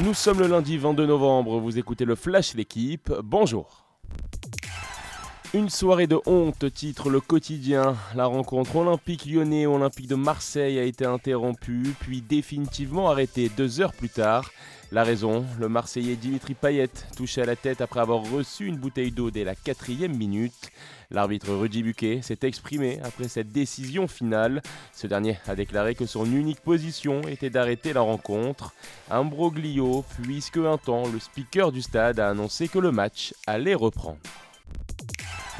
Nous sommes le lundi 22 novembre, vous écoutez le Flash l'équipe, bonjour. Une soirée de honte, titre le quotidien. La rencontre olympique lyonnais olympique de Marseille a été interrompue, puis définitivement arrêtée deux heures plus tard. La raison, le Marseillais Dimitri Payet touché à la tête après avoir reçu une bouteille d'eau dès la quatrième minute. L'arbitre Rudy Buquet s'est exprimé après cette décision finale. Ce dernier a déclaré que son unique position était d'arrêter la rencontre. Un broglio, puisque un temps, le speaker du stade a annoncé que le match allait reprendre.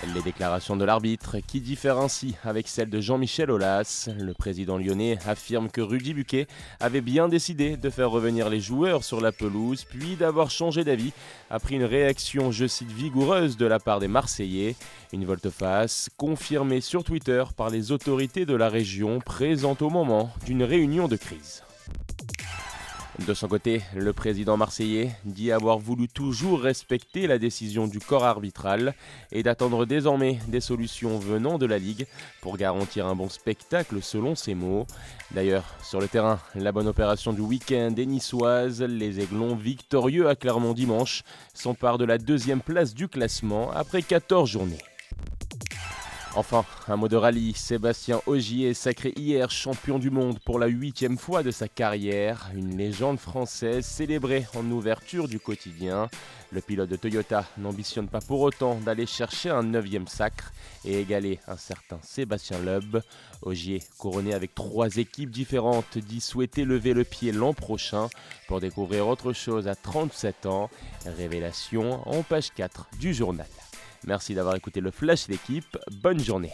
Les déclarations de l'arbitre, qui diffèrent ainsi avec celles de Jean-Michel Aulas, le président lyonnais affirme que Rudy Buquet avait bien décidé de faire revenir les joueurs sur la pelouse, puis d'avoir changé d'avis après une réaction, je cite, vigoureuse de la part des Marseillais. Une volte-face confirmée sur Twitter par les autorités de la région présentes au moment d'une réunion de crise. De son côté, le président marseillais dit avoir voulu toujours respecter la décision du corps arbitral et d'attendre désormais des solutions venant de la Ligue pour garantir un bon spectacle selon ses mots. D'ailleurs, sur le terrain, la bonne opération du week-end est niçoise. Les Aiglons victorieux à Clermont dimanche s'emparent de la deuxième place du classement après 14 journées. Enfin, un mot de rallye, Sébastien Ogier sacré hier champion du monde pour la huitième fois de sa carrière, une légende française célébrée en ouverture du quotidien. Le pilote de Toyota n'ambitionne pas pour autant d'aller chercher un neuvième sacre et égaler un certain Sébastien Loeb. Ogier, couronné avec trois équipes différentes, dit souhaiter lever le pied l'an prochain pour découvrir autre chose à 37 ans. Révélation en page 4 du journal. Merci d'avoir écouté le Flash l'équipe. Bonne journée.